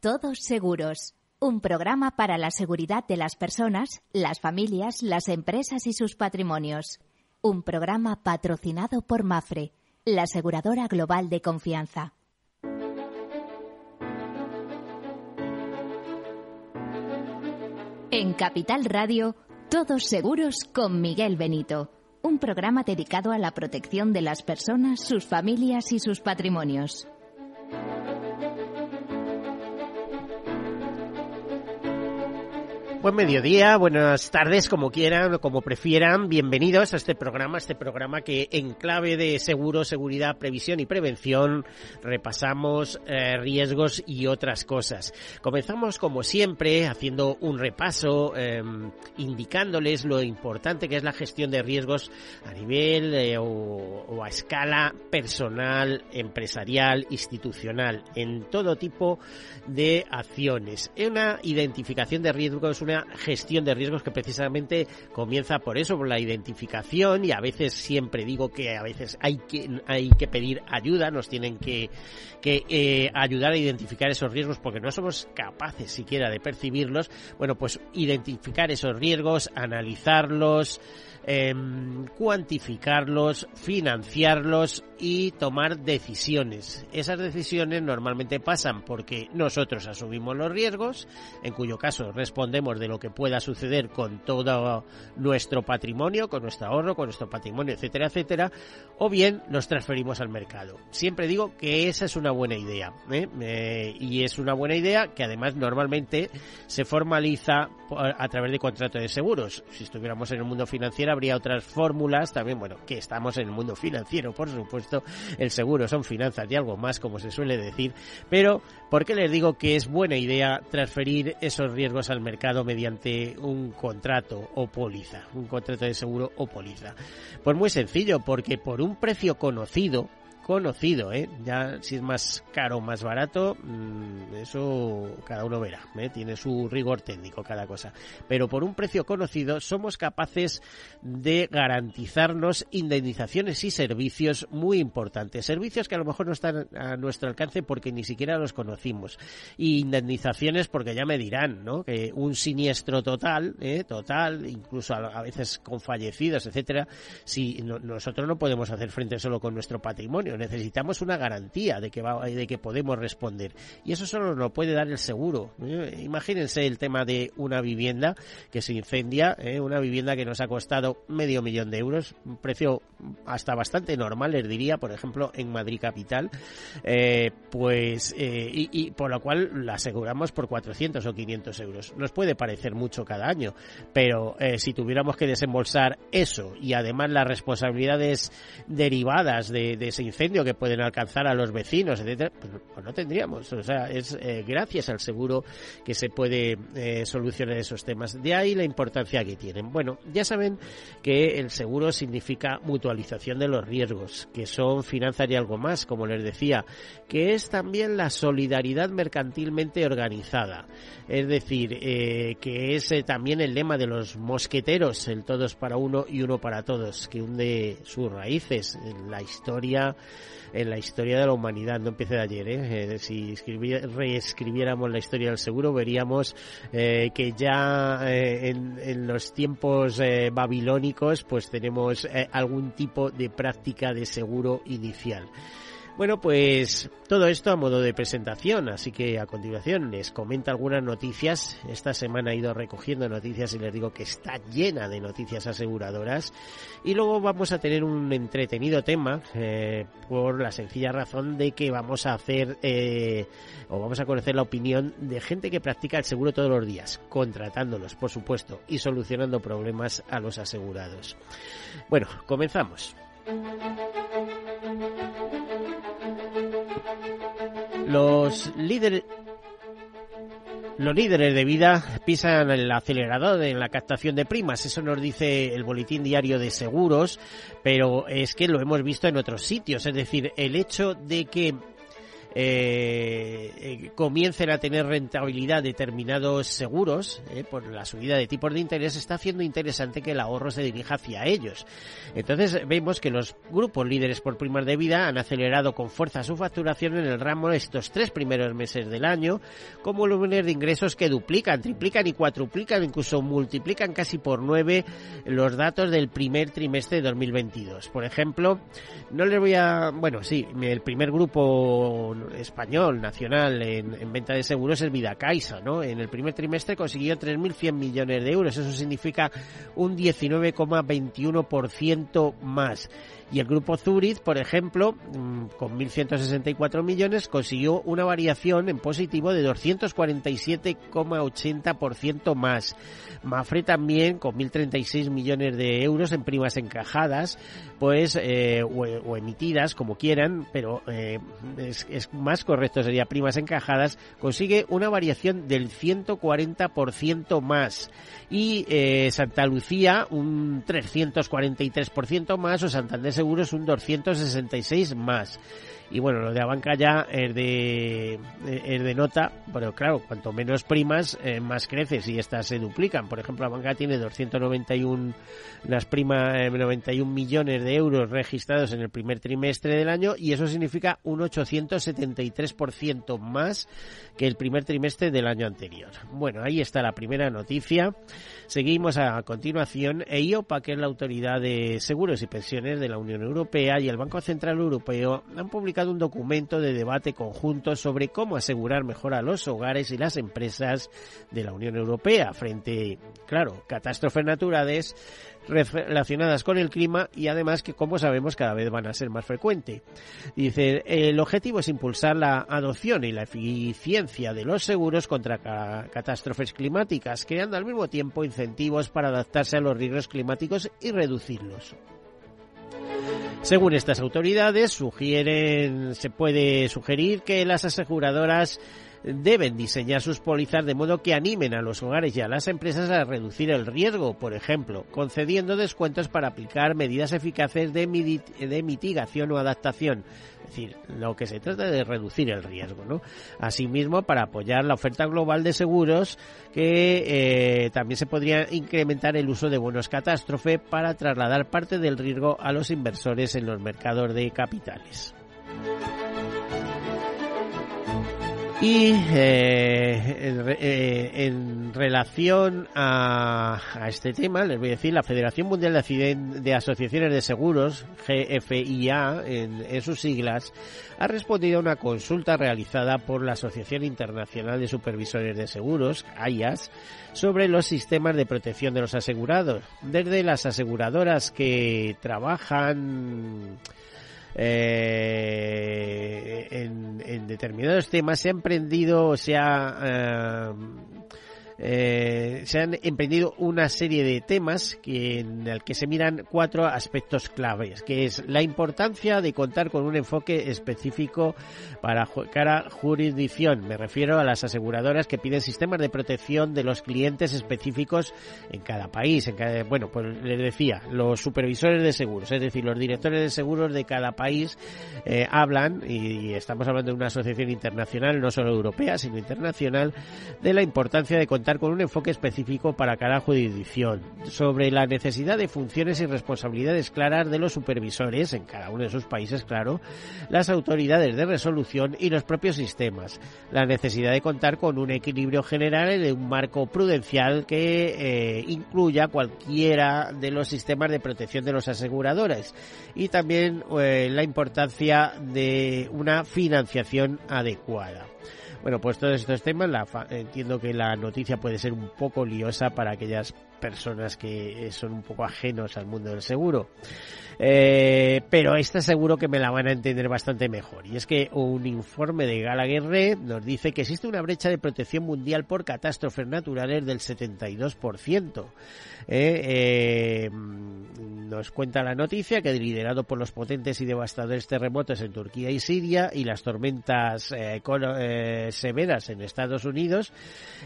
Todos Seguros, un programa para la seguridad de las personas, las familias, las empresas y sus patrimonios. Un programa patrocinado por Mafre, la aseguradora global de confianza. En Capital Radio, Todos Seguros con Miguel Benito, un programa dedicado a la protección de las personas, sus familias y sus patrimonios. Buen mediodía, buenas tardes, como quieran o como prefieran. Bienvenidos a este programa, este programa que en clave de seguro, seguridad, previsión y prevención repasamos eh, riesgos y otras cosas. Comenzamos como siempre haciendo un repaso, em, indicándoles lo importante que es la gestión de riesgos a nivel eh, o, o a escala personal, empresarial, institucional, en todo tipo de acciones. Una identificación de riesgos, una gestión de riesgos que precisamente comienza por eso, por la identificación y a veces siempre digo que a veces hay que, hay que pedir ayuda, nos tienen que, que eh, ayudar a identificar esos riesgos porque no somos capaces siquiera de percibirlos. Bueno, pues identificar esos riesgos, analizarlos, eh, cuantificarlos, financiarlos y tomar decisiones. Esas decisiones normalmente pasan porque nosotros asumimos los riesgos, en cuyo caso respondemos de lo que pueda suceder con todo nuestro patrimonio, con nuestro ahorro, con nuestro patrimonio, etcétera, etcétera, o bien los transferimos al mercado. Siempre digo que esa es una buena idea, ¿eh? Y es una buena idea que además normalmente se formaliza a través de contratos de seguros. Si estuviéramos en el mundo financiero habría otras fórmulas también, bueno, que estamos en el mundo financiero, por supuesto, el seguro son finanzas y algo más, como se suele decir, pero ¿por qué les digo que es buena idea transferir esos riesgos al mercado mediante un contrato o póliza, un contrato de seguro o póliza? Pues muy sencillo, porque por un precio conocido, conocido, ¿eh? Ya si es más caro o más barato, mmm, eso cada uno verá, ¿eh? Tiene su rigor técnico cada cosa. Pero por un precio conocido somos capaces de garantizarnos indemnizaciones y servicios muy importantes. Servicios que a lo mejor no están a nuestro alcance porque ni siquiera los conocimos. Y indemnizaciones porque ya me dirán, ¿no? Que un siniestro total, ¿eh? Total, incluso a veces con fallecidos, etcétera, si no, nosotros no podemos hacer frente solo con nuestro patrimonio necesitamos una garantía de que, va, de que podemos responder. Y eso solo nos puede dar el seguro. ¿eh? Imagínense el tema de una vivienda que se incendia, ¿eh? una vivienda que nos ha costado medio millón de euros, un precio hasta bastante normal, les diría, por ejemplo, en Madrid Capital, eh, pues, y, y, por lo cual la aseguramos por 400 o 500 euros. Nos puede parecer mucho cada año, pero si tuviéramos que desembolsar eso y además las responsabilidades derivadas de, de ese incendio, que pueden alcanzar a los vecinos, etcétera, pues, pues no tendríamos. O sea, es eh, gracias al seguro que se puede eh, solucionar esos temas. De ahí la importancia que tienen. Bueno, ya saben que el seguro significa mutualización de los riesgos, que son finanzas y algo más, como les decía, que es también la solidaridad mercantilmente organizada. Es decir, eh, que es eh, también el lema de los mosqueteros, el todos para uno y uno para todos, que hunde sus raíces en la historia en la historia de la humanidad, no empiece de ayer, ¿eh? eh si reescribiéramos la historia del seguro veríamos eh, que ya en, en, los tiempos babilónicos pues tenemos algún tipo de práctica de seguro inicial. Bueno, pues todo esto a modo de presentación, así que a continuación les comento algunas noticias. Esta semana he ido recogiendo noticias y les digo que está llena de noticias aseguradoras. Y luego vamos a tener un entretenido tema eh, por la sencilla razón de que vamos a hacer eh, o vamos a conocer la opinión de gente que practica el seguro todos los días, contratándolos, por supuesto, y solucionando problemas a los asegurados. Bueno, comenzamos. Los líderes los líderes de vida pisan el acelerador en la captación de primas, eso nos dice el boletín diario de seguros, pero es que lo hemos visto en otros sitios, es decir, el hecho de que eh, comiencen a tener rentabilidad determinados seguros por la subida de tipos de interés, está haciendo interesante que el ahorro se dirija hacia ellos. Entonces vemos que los grupos líderes por primas de vida han acelerado con fuerza su facturación en el ramo estos tres primeros meses del año, con volúmenes de ingresos que duplican, triplican y cuatruplican, incluso multiplican casi por nueve los datos del primer trimestre de 2022. Por ejemplo, no les voy a, bueno, sí, el primer grupo español nacional en, venta de seguros es Vida Caixa, ¿no? En el primer trimestre consiguió 3.100 millones de euros, eso significa un 19,21% más. Y el grupo Zurich, por ejemplo, mm, con 1.164 millones, consiguió una variación en positivo de 247,80% más. Mafre también, con 1.036 millones de euros en primas encajadas, pues, eh, o, emitidas, como quieran, pero eh, es, más correcto sería primas encajadas, consigue una variación del 140% más. Y eh, Santa Lucía, un 343% más, o Santander Seguros, un 266 más. Y bueno, lo de Abanca ya es de, es de nota, pero claro, cuanto menos primas, eh, más creces y estas se duplican. Por ejemplo, Abanca tiene 291 las primas, 91 millones de euros registrados en el primer trimestre del año y eso significa un 873% más que el primer trimestre del año anterior. Bueno, ahí está la primera noticia. Seguimos a continuación. EIOPA, que es la Autoridad de Seguros y Pensiones de la Unión Europea, y el Banco Central Europeo han publicado un documento de debate conjunto sobre cómo asegurar mejor a los hogares y las empresas de la Unión Europea frente, claro, catástrofes naturales relacionadas con el clima y además que como sabemos cada vez van a ser más frecuentes. Dice, el objetivo es impulsar la adopción y la eficiencia de los seguros contra catástrofes climáticas, creando al mismo tiempo incentivos para adaptarse a los riesgos climáticos y reducirlos. Según estas autoridades, sugieren, se puede sugerir que las aseguradoras deben diseñar sus pólizas de modo que animen a los hogares y a las empresas a reducir el riesgo, por ejemplo, concediendo descuentos para aplicar medidas eficaces de, mitigación o adaptación. Es decir, lo que se trata de reducir el riesgo, ¿no? Asimismo, para apoyar la oferta global de seguros, que eh, también se podría incrementar el uso de bonos catástrofe para trasladar parte del riesgo a los inversores en los mercados de capitales. Y eh, eh, en, relación a, este tema, les voy a decir, la Federación Mundial de, de Asociaciones de Seguros, GFIA, en, en, sus siglas, ha respondido a una consulta realizada por la Asociación Internacional de Supervisores de Seguros, AIAS, sobre los sistemas de protección de los asegurados. Desde las aseguradoras que trabajan eh, en, en, determinados temas se ha emprendido, se ha eh, eh, se han emprendido una serie de temas que, en el que se miran cuatro aspectos claves, que es la importancia de contar con un enfoque específico para cada jurisdicción. Me refiero a las aseguradoras que piden sistemas de protección de los clientes específicos en cada país. En cada, bueno, pues les decía, los supervisores de seguros, es decir, los directores de seguros de cada país eh, hablan, y estamos hablando de una asociación internacional, no solo europea, sino internacional, de la importancia de contar con un enfoque específico para cada jurisdicción, sobre la necesidad de funciones y responsabilidades claras de los supervisores, en cada uno de sus países, claro, las autoridades de resolución y los propios sistemas, la necesidad de contar con un equilibrio general en un marco prudencial que eh, incluya cualquiera de los sistemas de protección de los aseguradores y también eh, la importancia de una financiación adecuada. Bueno, pues todos estos temas, la entiendo que la noticia puede ser un poco liosa para aquellas personas que son un poco ajenos al mundo del seguro. Eh, pero esta seguro que me la van a entender bastante mejor. Y es que un informe de Gallagher nos dice que existe una brecha de protección mundial por catástrofes naturales del 72%. Eh, eh, nos cuenta la noticia que liderado por los potentes y devastadores terremotos en Turquía y Siria y las tormentas eh, eh, severas en Estados Unidos,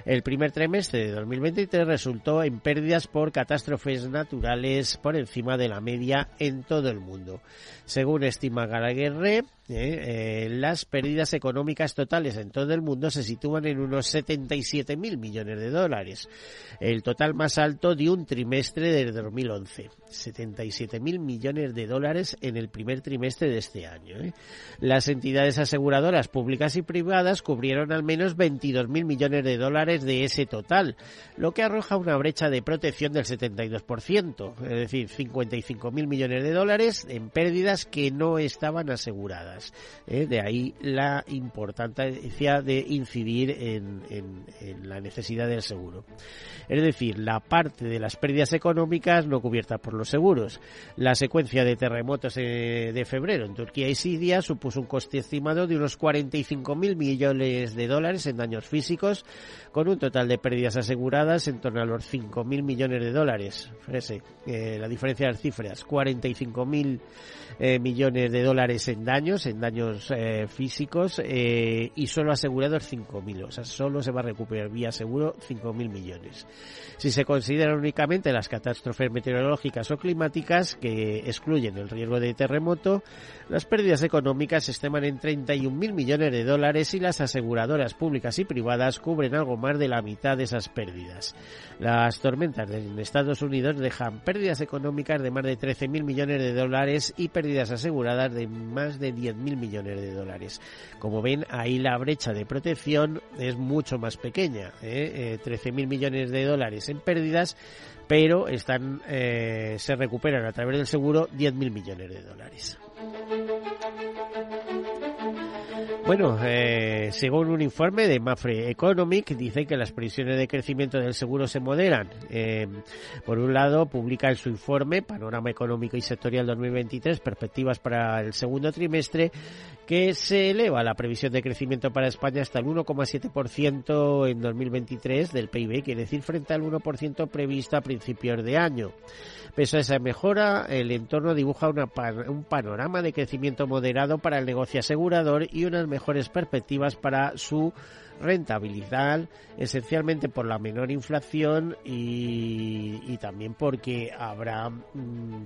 el primer trimestre de 2023 resultó en pérdida por catástrofes naturales por encima de la media en todo el mundo. Según estima Gallagher, eh, eh, las pérdidas económicas totales en todo el mundo se sitúan en unos 77.000 millones de dólares, el total más alto de un trimestre desde 2011. 77.000 millones de dólares en el primer trimestre de este año. ¿eh? Las entidades aseguradoras públicas y privadas cubrieron al menos 22.000 millones de dólares de ese total, lo que arroja una brecha de protección del 72%, es decir, 55.000 millones de dólares en pérdidas que no estaban aseguradas. ¿eh? De ahí la importancia de incidir en, la necesidad del seguro. Es decir, la parte de las pérdidas económicas no cubiertas por los seguros. La secuencia de terremotos eh, de febrero en Turquía y Siria supuso un coste estimado de unos 45.000 millones de dólares en daños físicos, con un total de pérdidas aseguradas en torno a los 5.000 millones de dólares. Fíjese, eh, la diferencia de las cifras, 45.000 eh, millones de dólares en daños, en daños eh, físicos, eh, y solo asegurados 5.000. O sea, solo se va a recuperar vía seguro 5.000 millones. Si se consideran únicamente las catástrofes meteorológicas o climáticas, que excluyen el riesgo de terremoto, las pérdidas económicas se estiman en 31.000 millones de dólares y las aseguradoras públicas y privadas cubren algo más de la mitad de esas pérdidas. Las tormentas en Estados Unidos dejan pérdidas económicas de más de 13.000 millones de dólares y aseguradas de más de 10.000 millones de dólares. Como ven, ahí la brecha de protección es mucho más pequeña. ¿eh? 13.000 eh, millones de dólares en pérdidas, pero están eh, se recuperan a través del seguro 10.000 millones de dólares. Bueno, eh, según un informe de Mafre Economic, dice que las previsiones de crecimiento del seguro se moderan. Eh, por un lado, publica en su informe Panorama Económico y Sectorial 2023, perspectivas para el segundo trimestre, que se eleva la previsión de crecimiento para España hasta el 1,7% en 2023 del PIB, quiere decir frente al 1% previsto a principios de año. Pese a esa mejora, el entorno dibuja un panorama de crecimiento moderado para el negocio asegurador y unas mejores perspectivas para su rentabilidad, esencialmente por la menor inflación y, también porque habrá mm,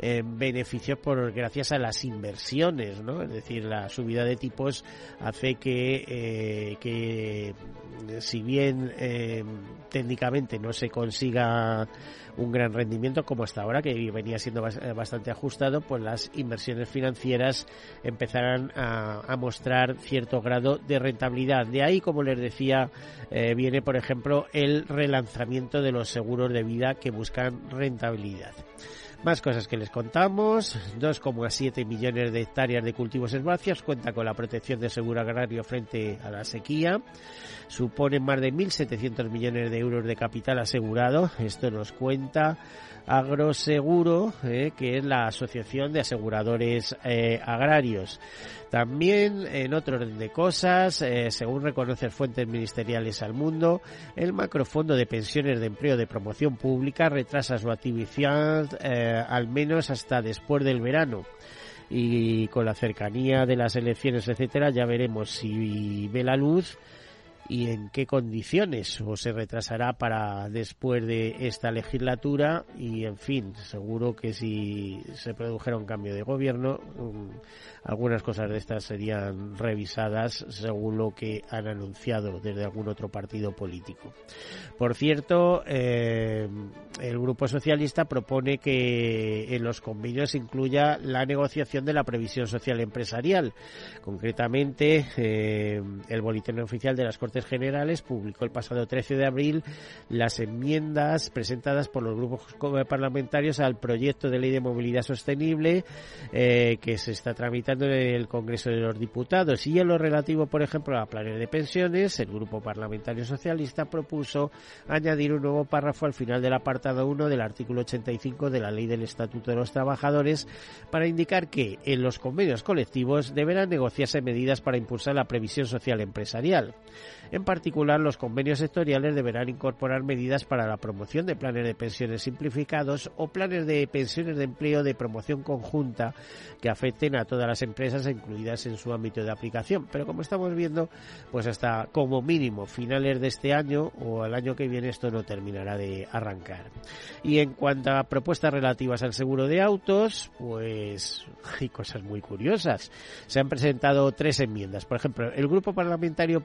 eh, beneficios por gracias a las inversiones, ¿no? Es decir, la subida de tipos hace que, eh, si bien eh, técnicamente no se consiga un gran rendimiento como hasta ahora, que venía siendo eh, bastante ajustado, pues las inversiones financieras empezarán a, mostrar cierto grado de rentabilidad. De ahí, como les decía, eh, viene, por ejemplo, el relanzamiento de los seguros de vida que buscan rentabilidad. Más cosas que les contamos. 2,7 millones de hectáreas de cultivos herbáceos cuenta con la protección del seguro agrario frente a la sequía. Suponen más de 1.700 millones de euros de capital asegurado. Esto nos cuenta Agroseguro, eh, que es la Asociación de Aseguradores eh, Agrarios. También, en otro orden de cosas, eh, según reconocen fuentes ministeriales al mundo, el macrofondo de pensiones de empleo de promoción pública retrasa su actividad al menos hasta después del verano y con la cercanía de las elecciones, etcétera, ya veremos si ve la luz y en qué condiciones o se retrasará para después de esta legislatura. Y en fin seguro que si se produjera un cambio de gobierno um, algunas cosas de estas serían revisadas según lo que han anunciado desde algún otro partido político. Por cierto eh, el grupo socialista propone que en los convenios incluya la negociación de la previsión social empresarial. Concretamente eh, el boletín oficial de las Cortes Generales publicó el pasado 13 de abril las enmiendas presentadas por los grupos parlamentarios al proyecto de ley de movilidad sostenible eh, que se está tramitando en el Congreso de los Diputados. Y en lo relativo, por ejemplo, a planes de pensiones, el Grupo Parlamentario Socialista propuso añadir un nuevo párrafo al final del apartado 1 del artículo 85 de la Ley del Estatuto de los Trabajadores para indicar que en los convenios colectivos deberán negociarse medidas para impulsar la previsión social empresarial. En particular, los convenios sectoriales deberán incorporar medidas para la promoción de planes de pensiones simplificados o planes de pensiones de empleo de promoción conjunta que afecten a todas las empresas incluidas en su ámbito de aplicación. Pero como estamos viendo, pues hasta como mínimo finales de este año o el año que viene esto no terminará de arrancar. Y en cuanto a propuestas relativas al seguro de autos, pues hay cosas muy curiosas. Se han presentado tres enmiendas. Por ejemplo, el grupo parlamentario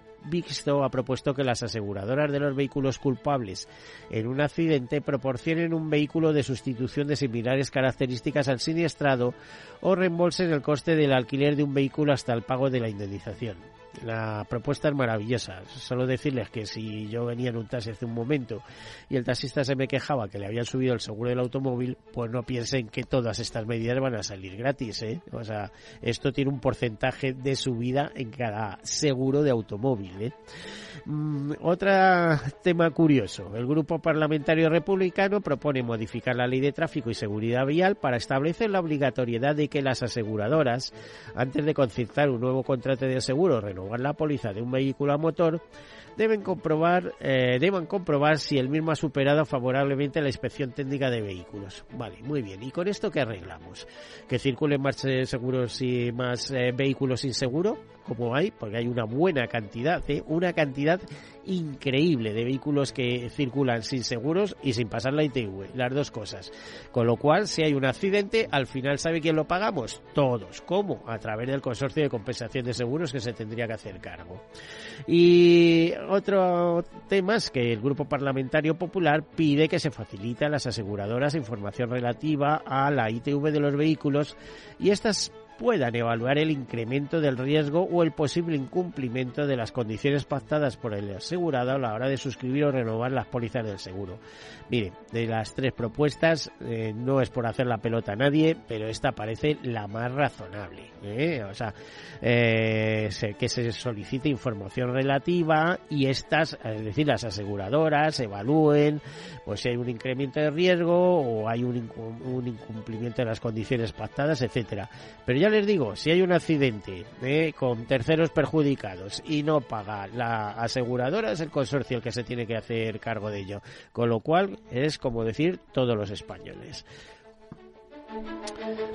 Ha propuesto que las aseguradoras de los vehículos culpables en un accidente proporcionen un vehículo de sustitución de similares características al siniestrado o reembolsen el coste del alquiler de un vehículo hasta el pago de la indemnización. La propuesta es maravillosa. Solo decirles que si yo venía en un taxi hace un momento y el taxista se me quejaba que le habían subido el seguro del automóvil, pues no piensen que todas estas medidas van a salir gratis, ¿eh? O sea, esto tiene un porcentaje de subida en cada seguro de automóvil, ¿eh? Mm, otro tema curioso. El Grupo Parlamentario Republicano propone modificar la Ley de Tráfico y Seguridad Vial para establecer la obligatoriedad de que las aseguradoras, antes de concertar un nuevo contrato de seguro o renovar la póliza de un vehículo a motor, deben comprobar, eh, deban comprobar si el mismo ha superado favorablemente la inspección técnica de vehículos. Vale, muy bien. ¿Y con esto qué arreglamos? ¿Que circulen más eh, seguros y más eh, vehículos sin seguro? Como hay, porque hay una buena cantidad, ¿eh? una cantidad increíble de vehículos que circulan sin seguros y sin pasar la ITV, las dos cosas. Con lo cual, si hay un accidente, al final ¿sabe quién lo pagamos? Todos. ¿Cómo? A través del consorcio de compensación de seguros que se tendría que hacer cargo. Y otro tema es que el Grupo Parlamentario Popular pide que se facilite a las aseguradoras información relativa a la ITV de los vehículos y estas puedan evaluar el incremento del riesgo o el posible incumplimiento de las condiciones pactadas por el asegurado a la hora de suscribir o renovar las pólizas del seguro. Mire, de las tres propuestas, eh, no es por hacer la pelota a nadie, pero esta parece la más razonable. ¿eh? O sea, eh, que se solicite información relativa y estas, es decir, las aseguradoras evalúen pues si hay un incremento de riesgo o hay un, un incumplimiento de las condiciones pactadas, etcétera. Pero ya les digo, si hay un accidente eh, con terceros perjudicados y no paga la aseguradora, es el consorcio el que se tiene que hacer cargo de ello. Con lo cual es como decir todos los españoles.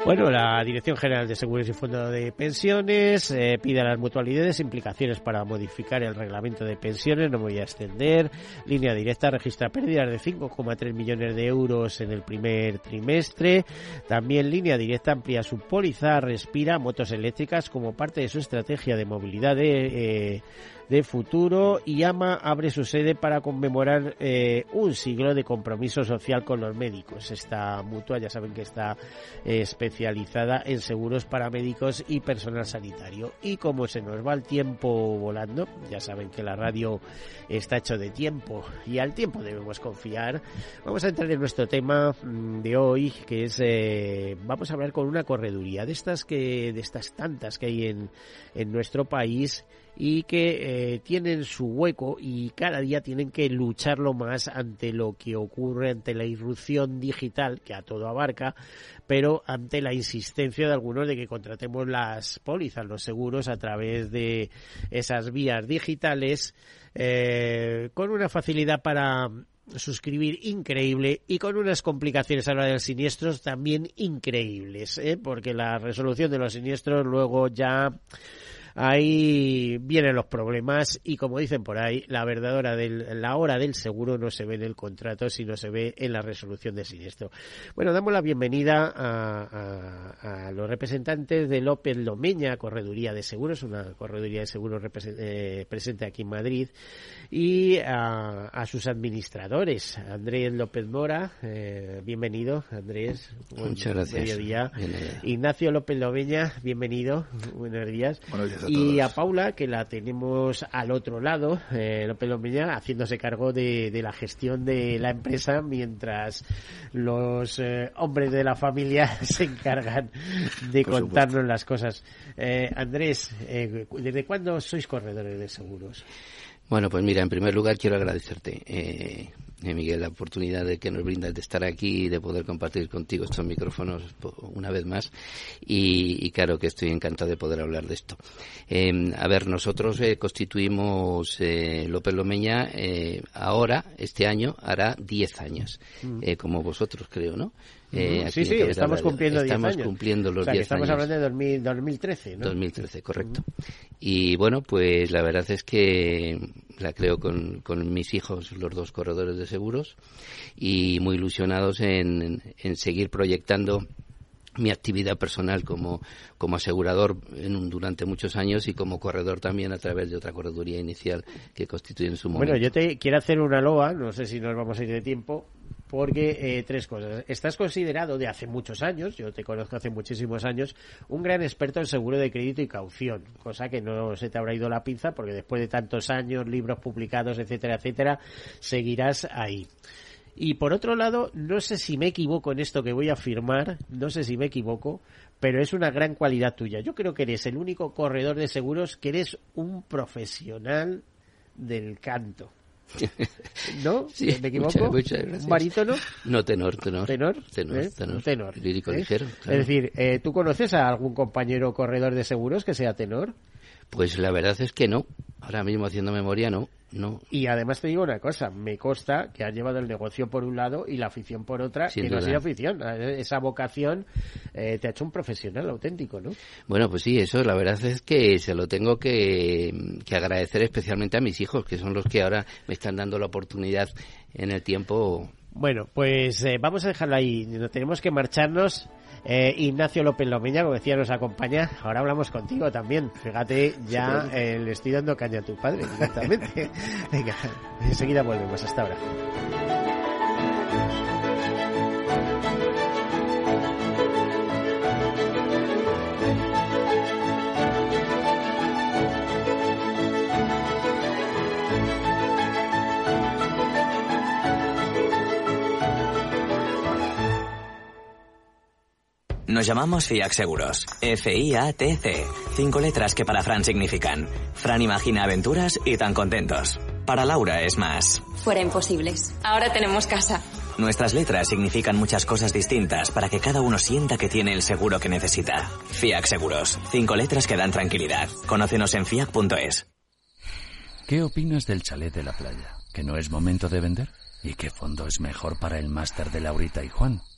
Bueno, la Dirección General de Seguros y Fondo de Pensiones eh, pide a las mutualidades implicaciones para modificar el reglamento de pensiones, no voy a extender. Línea directa registra pérdidas de 5,3 millones de euros en el primer trimestre. También Línea directa amplía su póliza, respira motos eléctricas como parte de su estrategia de movilidad de... Eh, de futuro y AMA abre su sede para conmemorar eh, un siglo de compromiso social con los médicos. Esta mutua ya saben que está eh, especializada en seguros para médicos y personal sanitario. Y como se nos va el tiempo volando, ya saben que la radio está hecho de tiempo y al tiempo debemos confiar, vamos a entrar en nuestro tema mm, de hoy que es eh, vamos a hablar con una correduría de estas que de estas tantas que hay en, en nuestro país y que eh, tienen su hueco y cada día tienen que lucharlo más ante lo que ocurre, ante la irrupción digital que a todo abarca, pero ante la insistencia de algunos de que contratemos las pólizas, los seguros a través de esas vías digitales eh, con una facilidad para suscribir increíble y con unas complicaciones a la hora de siniestros también increíbles, ¿eh? porque la resolución de los siniestros luego ya ahí vienen los problemas y como dicen por ahí, la verdadera del, la hora del seguro no se ve en el contrato, sino se ve en la resolución del siniestro. Bueno, damos la bienvenida a, los representantes de López Lomeña, Correduría de Seguros, una correduría de seguros eh, presente aquí en Madrid, y a, sus administradores, Andrés López Mora, eh, bienvenido, Andrés. Muchas gracias. Ignacio López Lomeña, bienvenido, buenos días. Buenos días y a Paula, que la tenemos al otro lado, eh, López Lomeña, haciéndose cargo de, la gestión de la empresa mientras los eh, hombres de la familia se encargan de contarnos las cosas. Eh, Andrés, eh, ¿desde cuándo sois corredores de seguros? Bueno, pues mira, en primer lugar quiero agradecerte. Eh, eh, Miguel, la oportunidad de que nos brindas de estar aquí y de poder compartir contigo estos micrófonos una vez más. Y, claro que estoy encantado de poder hablar de esto. Eh, a ver, nosotros eh, constituimos López Lomeña ahora, este año, hará 10 años, mm. como vosotros creo, ¿no? Sí, sí, estamos cumpliendo 10 estamos cumpliendo los 10 estamos hablando de 2013, ¿no? 2013, correcto. Y bueno, pues la verdad es que la creo con, con mis hijos, los dos corredores de seguros, y muy ilusionados en, en seguir proyectando mi actividad personal como, como asegurador en durante muchos años y como corredor también a través de otra correduría inicial que constituye en su momento. Bueno, yo te quiero hacer una loa, no sé si nos vamos a ir de tiempo, porque eh, tres cosas. Estás considerado de hace muchos años, yo te conozco hace muchísimos años, un gran experto en seguro de crédito y caución, cosa que no se te habrá ido la pinza porque después de tantos años, libros publicados, etcétera, etcétera, seguirás ahí. Y por otro lado, no sé si me equivoco en esto que voy a afirmar, no sé si me equivoco, pero es una gran cualidad tuya. Yo creo que eres el único corredor de seguros que eres un profesional del canto. ¿No? Sí, ¿Me equivoco? Muchas, gracias. ¿Un barítono? No, tenor, tenor. ¿Tenor? Tenor, ¿Eh? tenor. tenor. Lírico ¿Eh? ligero. Es decir, eh, ¿tú conoces a algún compañero corredor de seguros que sea tenor? Pues la verdad es que no. Ahora mismo haciendo memoria no. No. Y además te digo una cosa, me consta que has llevado el negocio por un lado y la afición por otra, Sin que no ha duda. sido afición, esa vocación eh, te ha hecho un profesional auténtico, ¿no? Bueno, pues sí, eso la verdad es que se lo tengo que, que agradecer especialmente a mis hijos, que son los que ahora me están dando la oportunidad en el tiempo Bueno, pues eh, vamos a dejarlo ahí. No tenemos que marcharnos. Eh, Ignacio López Lomeña, como decía, nos acompaña. Ahora hablamos contigo también. Fíjate, ya eh, le estoy dando caña a tu padre directamente. Venga, enseguida volvemos. Hasta ahora. Nos llamamos FIAC Seguros. F-I-A-T-C. Cinco letras que para Fran significan. Fran imagina aventuras y tan contentos. Para Laura es más. Fuera imposibles. Ahora tenemos casa. Nuestras letras significan muchas cosas distintas para que cada uno sienta que tiene el seguro que necesita. FIAC Seguros. Cinco letras que dan tranquilidad. Conócenos en fiac.es. ¿Qué opinas del chalet de la playa? ¿Que no es momento de vender? ¿Y qué fondo es mejor para el máster de Laurita y Juan?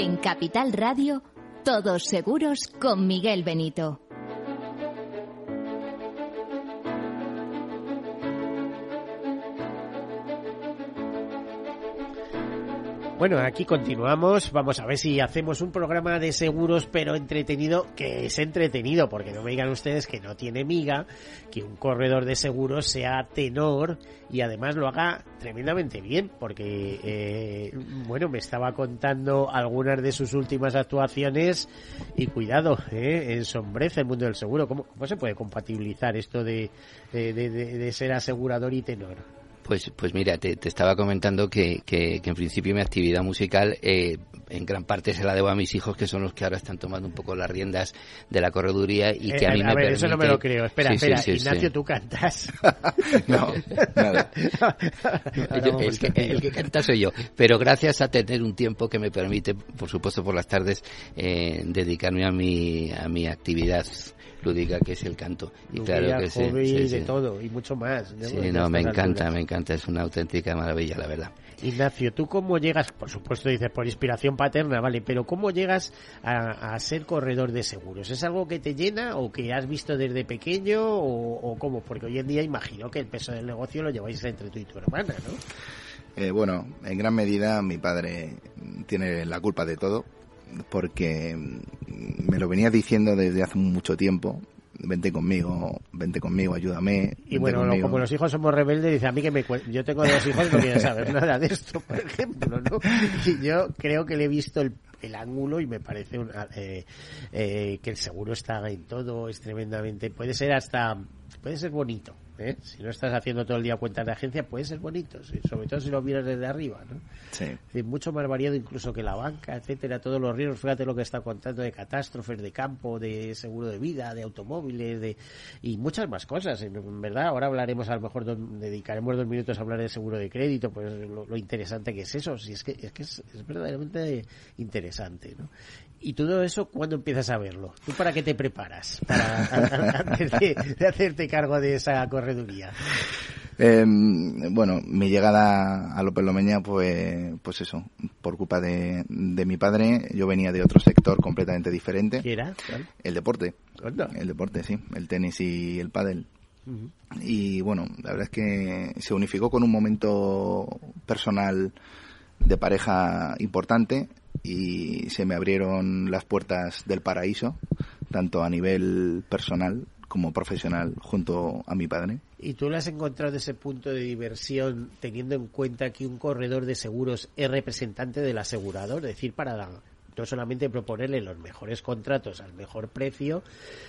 En Capital Radio, todos seguros con Miguel Benito. Bueno, aquí continuamos. Vamos a ver si hacemos un programa de seguros, pero entretenido, que es entretenido, porque no me digan ustedes que no tiene miga, que un corredor de seguros sea tenor y además lo haga tremendamente bien, porque, eh, bueno, me estaba contando algunas de sus últimas actuaciones y cuidado, eh, ensombrece el mundo del seguro. ¿Cómo, cómo se puede compatibilizar esto de, de ser asegurador y tenor? Pues, pues mira, te, estaba comentando que, que, en principio mi actividad musical eh, en gran parte se la debo a mis hijos, que son los que ahora están tomando un poco las riendas de la correduría y que a mí eh, me ver, eso no me lo creo. Espera, espera, Ignacio, ¿tú cantas? no, nada. el, que, el, que, canta soy yo. Pero gracias a tener un tiempo que me permite, por supuesto por las tardes, eh, dedicarme a mi, a mi actividad lúdica que es el canto. Y claro que sí, de todo y mucho más. Sí, no, me encanta, me encanta, es una auténtica maravilla, la verdad. Ignacio, ¿tú cómo llegas? Por supuesto dices por inspiración paterna, vale, pero ¿cómo llegas a, ser corredor de seguros? ¿Es algo que te llena o que has visto desde pequeño o, cómo? Porque hoy en día imagino que el peso del negocio lo lleváis entre tú y tu hermana, ¿no? Eh, bueno, en gran medida mi padre tiene la culpa de todo porque me lo venía diciendo desde hace mucho tiempo. Vente conmigo, vente conmigo, ayúdame. Y bueno, como los hijos somos rebeldes, dice a mí que me yo tengo dos hijos no quiero saber nada de esto, por ejemplo, ¿no? Y yo creo que le he visto el, el ángulo y me parece eh, eh, que el seguro está en todo, es tremendamente, puede ser hasta, puede ser bonito, ¿eh? Si no estás haciendo todo el día cuentas de agencia, puede ser bonito, sobre todo si lo miras desde arriba, ¿no? Sí. mucho más variado incluso que la banca, etcétera, todos los riesgos, fíjate lo que está contando de catástrofes, de campo, de seguro de vida, de automóviles, de y muchas más cosas, en verdad. Ahora hablaremos, a lo mejor dedicaremos dos minutos a hablar de seguro de crédito, pues lo, interesante que es eso, si es que es que es, es verdaderamente interesante, ¿no? Y todo eso, ¿cuándo empiezas a verlo? ¿Tú para qué te preparas? Para, antes de, hacerte cargo de esa correduría. Em, bueno, mi llegada a López Lomeña, pues, pues eso, por culpa de, de, mi padre, yo venía de otro sector completamente diferente. ¿Qué era? El deporte. El deporte, sí, el tenis y el pádel. Y bueno, la verdad es que se unificó con un momento personal de pareja importante y se me abrieron las puertas del paraíso, tanto a nivel personal como profesional, junto a mi padre. ¿Y tú le has encontrado ese punto de diversión teniendo en cuenta que un corredor de seguros es representante del asegurador? Es decir, para no solamente proponerle los mejores contratos al mejor precio,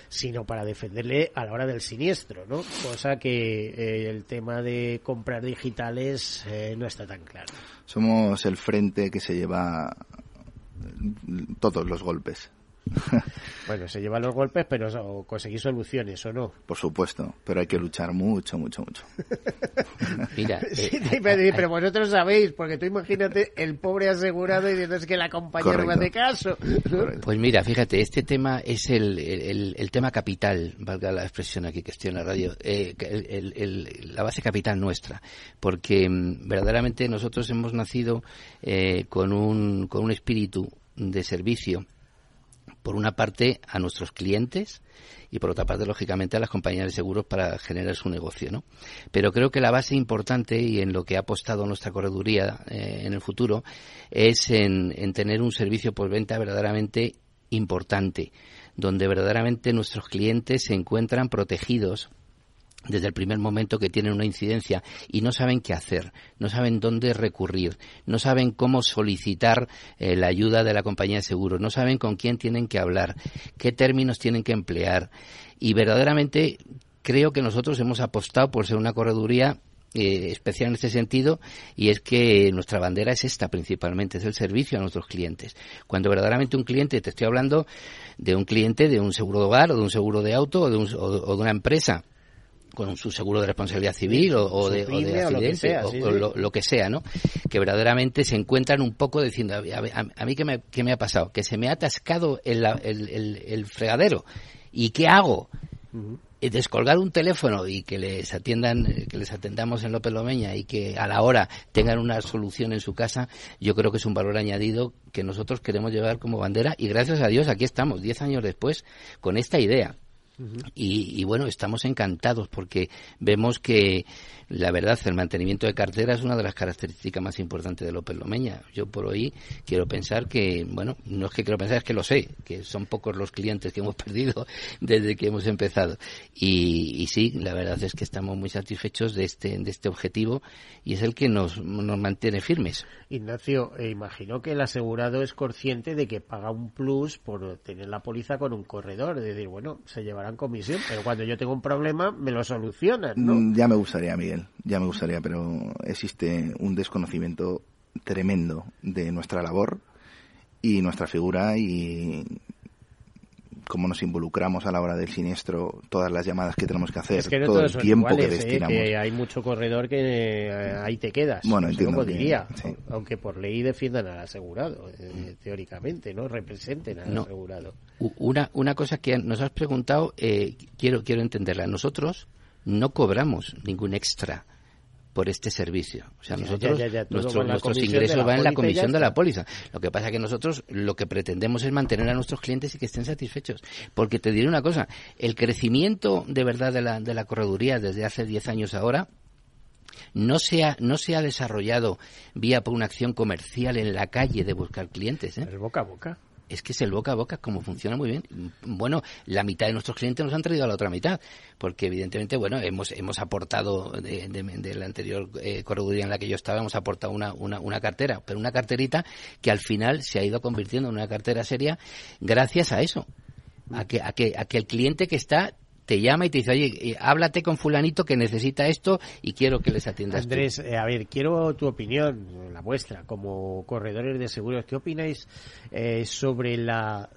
sino para defenderle a la hora del siniestro, ¿no? Cosa que eh, el tema de comprar digitales eh, no está tan claro. Somos el frente que se lleva todos los golpes. bueno, se llevan los golpes, pero conseguir soluciones, ¿o no? Por supuesto, pero hay que luchar mucho, mucho, mucho. Mira, eh, pero, vosotros sabéis, porque tú imagínate el pobre asegurado y dices que la compañía no me hace caso. Pues mira, fíjate, este tema es el, el, tema capital, valga la expresión aquí que estoy en la radio, eh, la base capital nuestra, porque mm, verdaderamente nosotros hemos nacido eh, con, un, con un espíritu de servicio por una parte a nuestros clientes y por otra parte, lógicamente, a las compañías de seguros para generar su negocio, ¿no? Pero creo que la base importante y en lo que ha apostado nuestra correduría eh, en el futuro es en, en tener un servicio por venta verdaderamente importante, donde verdaderamente nuestros clientes se encuentran protegidos desde el primer momento que tienen una incidencia y no saben qué hacer, no saben dónde recurrir, no saben cómo solicitar eh, la ayuda de la compañía de seguros, no saben con quién tienen que hablar, qué términos tienen que emplear. Y verdaderamente creo que nosotros hemos apostado por ser una correduría eh, especial en este sentido y es que nuestra bandera es esta principalmente, es el servicio a nuestros clientes. Cuando verdaderamente un cliente, te estoy hablando de un cliente de un seguro de hogar o de un seguro de auto o de, o de una empresa, con su seguro de responsabilidad civil o, de, accidente o, lo, que sea, ¿no? Que verdaderamente se encuentran un poco diciendo, a, mí qué me, qué me ha pasado, que se me ha atascado el, el, fregadero. Y qué hago. descolgar un teléfono y que les atiendan, que les atendamos en López Lomeña y que a la hora tengan una solución en su casa, yo creo que es un valor añadido que nosotros queremos llevar como bandera y gracias a Dios aquí estamos, diez años después, con esta idea y, bueno, estamos encantados porque vemos que la verdad el mantenimiento de cartera es una de las características más importantes de López Lomeña. Yo por hoy quiero pensar que, bueno, no es que quiero pensar, es que lo sé, que son pocos los clientes que hemos perdido desde que hemos empezado. Y, sí, la verdad es que estamos muy satisfechos de este, de este objetivo y es el que nos, nos mantiene firmes. Ignacio, eh, imagino que el asegurado es consciente de que paga un plus por tener la póliza con un corredor, es decir, bueno, se llevará comisión, pero cuando yo tengo un problema me lo solucionan, ¿no? Mm, ya me gustaría, Miguel, ya me gustaría, pero existe un desconocimiento tremendo de nuestra labor y nuestra figura y cómo nos involucramos a la hora del siniestro, todas las llamadas que tenemos que hacer, todo el tiempo que ¿eh? destinamos. hay mucho corredor que eh, ahí te quedas. Bueno, entiendo. diría, aunque por ley defiendan al asegurado, eh, teóricamente, ¿no? Representen al asegurado. Una, una cosa que nos has preguntado, quiero, quiero entenderla. Nosotros no cobramos ningún extra por este servicio. O sea, nosotros, nuestros ingresos van en la comisión de la póliza. Lo que pasa es que nosotros lo que pretendemos es mantener a nuestros clientes y que estén satisfechos. Porque te diré una cosa, el crecimiento de verdad de la, de la correduría desde hace 10 años ahora no se ha, no se ha desarrollado vía por una acción comercial en la calle de buscar clientes. ¿eh? Es boca a boca es que es el boca a boca, como funciona muy bien. Bueno, la mitad de nuestros clientes nos han traído a la otra mitad, porque evidentemente, bueno, hemos, hemos aportado de, la anterior eh, correduría en la que yo estaba, hemos aportado una, una, una, cartera, pero una carterita que al final se ha ido convirtiendo en una cartera seria gracias a eso. A que, a que, a que el cliente que está te llama y te dice, oye, eh, háblate con fulanito que necesita esto y quiero que les atiendas. Andrés, eh, a ver, quiero tu opinión, la vuestra, como corredores de seguros. ¿Qué opináis eh, sobre la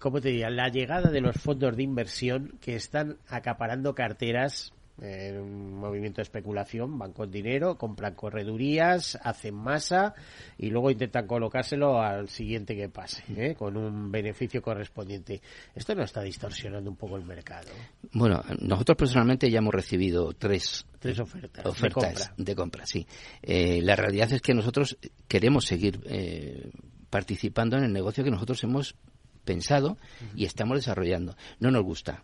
¿cómo te diría? La llegada de los fondos de inversión que están acaparando carteras en un movimiento de especulación, van con dinero, compran corredurías, hacen masa y luego intentan colocárselo al siguiente que pase, ¿eh? con un beneficio correspondiente. ¿Esto no está distorsionando un poco el mercado? Bueno, nosotros personalmente ya hemos recibido tres, tres ofertas, ofertas de compra. sí. Eh, la realidad es que nosotros queremos seguir eh, participando en el negocio que nosotros hemos pensado y estamos desarrollando. No nos gusta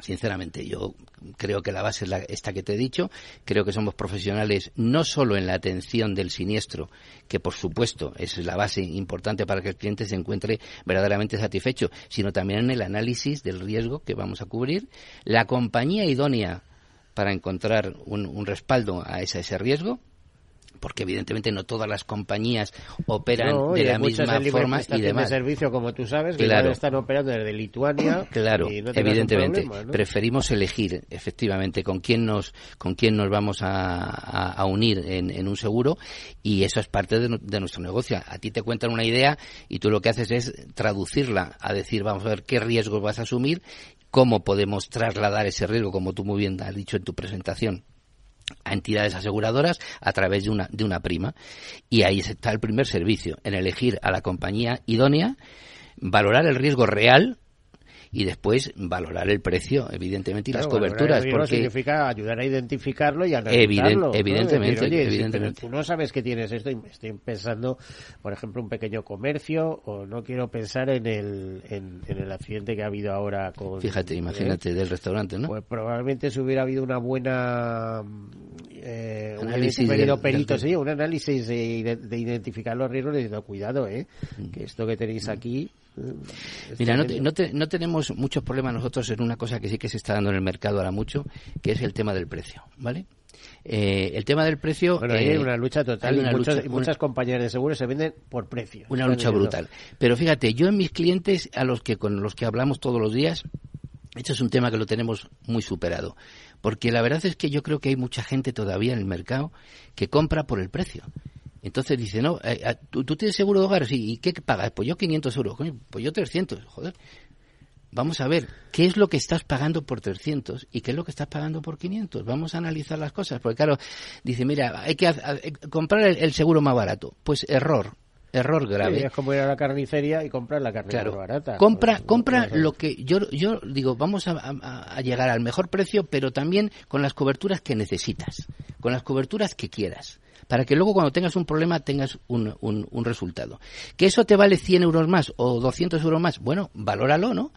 Sinceramente, yo creo que la base es la, esta que te he dicho. Creo que somos profesionales no solo en la atención del siniestro, que por supuesto es la base importante para que el cliente se encuentre verdaderamente satisfecho, sino también en el análisis del riesgo que vamos a cubrir, la compañía idónea para encontrar un, un respaldo a ese riesgo porque evidentemente no todas las compañías operan de la misma forma y demás. de servicio, como tú sabes, que claro. están operando desde Lituania. Claro, evidentemente. Preferimos elegir efectivamente con quién nos con quién nos vamos a, unir en, un seguro y eso es parte de, de, nuestro negocio. A ti te cuentan una idea y tú lo que haces es traducirla a decir, vamos a ver qué riesgos vas a asumir, cómo podemos trasladar ese riesgo, como tú muy bien has dicho en tu presentación a entidades aseguradoras a través de una, de una prima. Y ahí está el primer servicio, en elegir a la compañía idónea, valorar el riesgo real y después valorar el precio, evidentemente, y las coberturas. Porque significa ayudar a identificarlo y a analizarlo. evidentemente, evidentemente. tú no sabes que tienes esto y estoy pensando, por ejemplo, un pequeño comercio o no quiero pensar en el, en, el accidente que ha habido ahora con... Fíjate, ¿eh? imagínate, del restaurante, ¿no? Pues probablemente si hubiera habido una buena... Eh, análisis un perito, sí, un análisis de, de, identificar los riesgos, de cuidado, ¿eh? Mm. Que esto que tenéis aquí Mira, no, no, tenemos muchos problemas nosotros en una cosa que sí que se está dando en el mercado ahora mucho, que es el tema del precio, ¿vale? Eh, el tema del precio. Bueno, hay eh, una lucha total. y muchas compañías de seguros se venden por precio. Una lucha brutal. Pero fíjate, yo en mis clientes, a los que con los que hablamos todos los días, esto es un tema que lo tenemos muy superado. Porque la verdad es que yo creo que hay mucha gente todavía en el mercado que compra por el precio. Entonces dice, no, eh, eh, ¿tú, tienes seguro de hogar? Sí, ¿y qué pagas? Pues yo 500 euros. pues yo 300, joder. Vamos a ver, ¿qué es lo que estás pagando por 300 y qué es lo que estás pagando por 500? Vamos a analizar las cosas. Porque claro, dice, mira, hay que comprar el, seguro más barato. Pues error, error grave. es como ir a la carnicería y comprar la carne más barata. Compra, pues, compra lo que yo, yo digo, vamos a, a, llegar al mejor precio, pero también con las coberturas que necesitas, con las coberturas que quieras para que luego cuando tengas un problema tengas un, un, resultado. ¿Que eso te vale 100 euros más o 200 euros más? Bueno, valóralo, ¿no?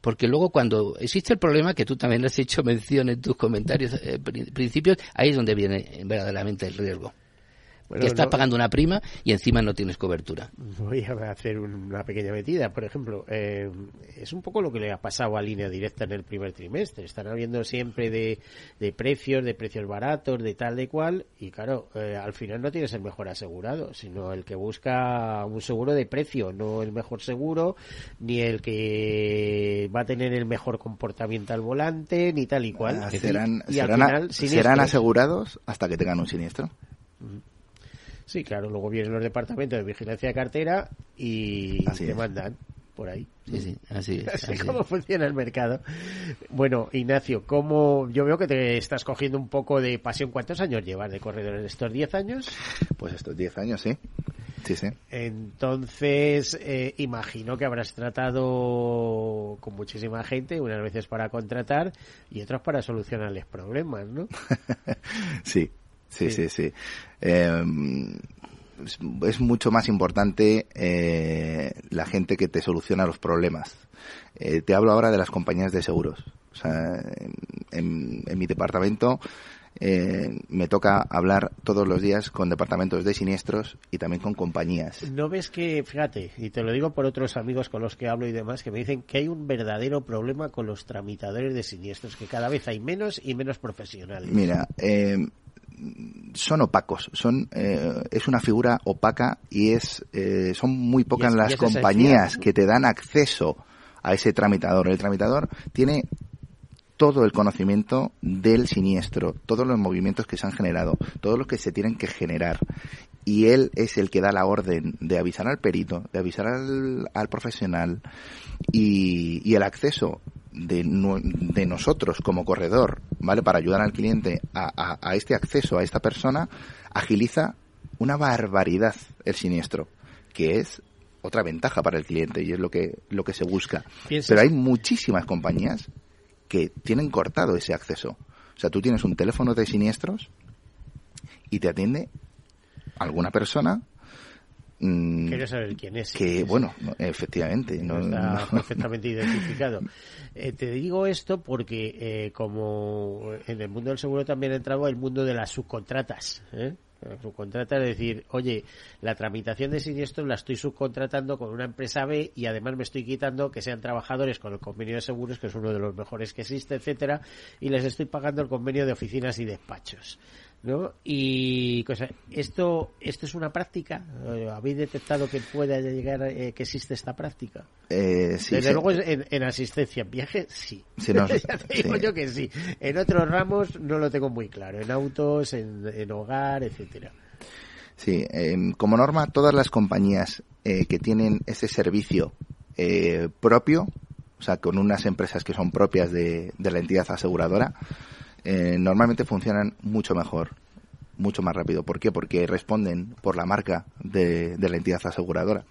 Porque luego cuando existe el problema, que tú también has hecho mención en tus comentarios, eh, principios, ahí es donde viene verdaderamente el riesgo que estás pagando una prima y encima no tienes cobertura. Voy a hacer una pequeña metida. Por ejemplo, eh, es un poco lo que le ha pasado a línea directa en el primer trimestre. Están habiendo siempre de, precios, de precios baratos, de tal, de cual, y claro, eh, al final no tienes el mejor asegurado, sino el que busca un seguro de precio, no el mejor seguro, ni el que va a tener el mejor comportamiento al volante, ni tal y cual. Ah, serán, serán asegurados hasta que tengan un siniestro. Sí, claro, luego vienen los departamentos de vigilancia de cartera y te mandan por ahí. Sí, sí, así es. Así, cómo funciona el mercado. Bueno, Ignacio, ¿cómo, yo veo que te estás cogiendo un poco de pasión. ¿Cuántos años llevas de corredor en estos 10 años? Pues estos 10 años, sí. Sí, sí. Entonces, eh, imagino que habrás tratado con muchísima gente, unas veces para contratar y otras para solucionarles problemas, ¿no? sí, sí, sí, sí. Em, es, mucho más importante eh, la gente que te soluciona los problemas. Eh, te hablo ahora de las compañías de seguros. O sea, en, mi departamento eh, me toca hablar todos los días con departamentos de siniestros y también con compañías. ¿No ves que, fíjate, y te lo digo por otros amigos con los que hablo y demás, que me dicen que hay un verdadero problema con los tramitadores de siniestros, que cada vez hay menos y menos profesionales? Mira, eh, son opacos, son eh, es una figura opaca y es eh, son muy pocas las compañías que te dan acceso a ese tramitador. El tramitador tiene todo el conocimiento del siniestro, todos los movimientos que se han generado, todos los que se tienen que generar. Y él es el que da la orden de avisar al perito, de avisar al, profesional y, y el acceso de, de, nosotros como corredor, ¿vale? Para ayudar al cliente a, a, este acceso a esta persona, agiliza una barbaridad el siniestro, que es otra ventaja para el cliente y es lo que, lo que se busca. Pero hay muchísimas compañías que tienen cortado ese acceso. O sea, tú tienes un teléfono de siniestros y te atiende alguna persona Mm, Quiero saber quién es. Que, bueno, efectivamente. No, está perfectamente identificado. Eh, te digo esto porque, eh, como en el mundo del seguro también ha entrado el mundo de las subcontratas. ¿eh? subcontrata es decir, oye, la tramitación de siniestros la estoy subcontratando con una empresa B y además me estoy quitando que sean trabajadores con el convenio de seguros, que es uno de los mejores que existe, etcétera, y les estoy pagando el convenio de oficinas y despachos. ¿No? Y cosa, esto esto es una práctica. Eh, ¿Habéis detectado que pueda llegar eh, que existe esta práctica? Eh, sí, Desde luego en, asistencia en viaje sí. digo yo que sí. En otros ramos no lo tengo muy claro. En autos, en, hogar, etcétera. Sí, em, como norma todas las compañías que tienen ese servicio propio, o sea, con unas empresas que son propias de, de la entidad aseguradora, eh, normalmente funcionan mucho mejor. mucho más rápido. ¿Por qué? Porque responden por la marca de, la entidad aseguradora.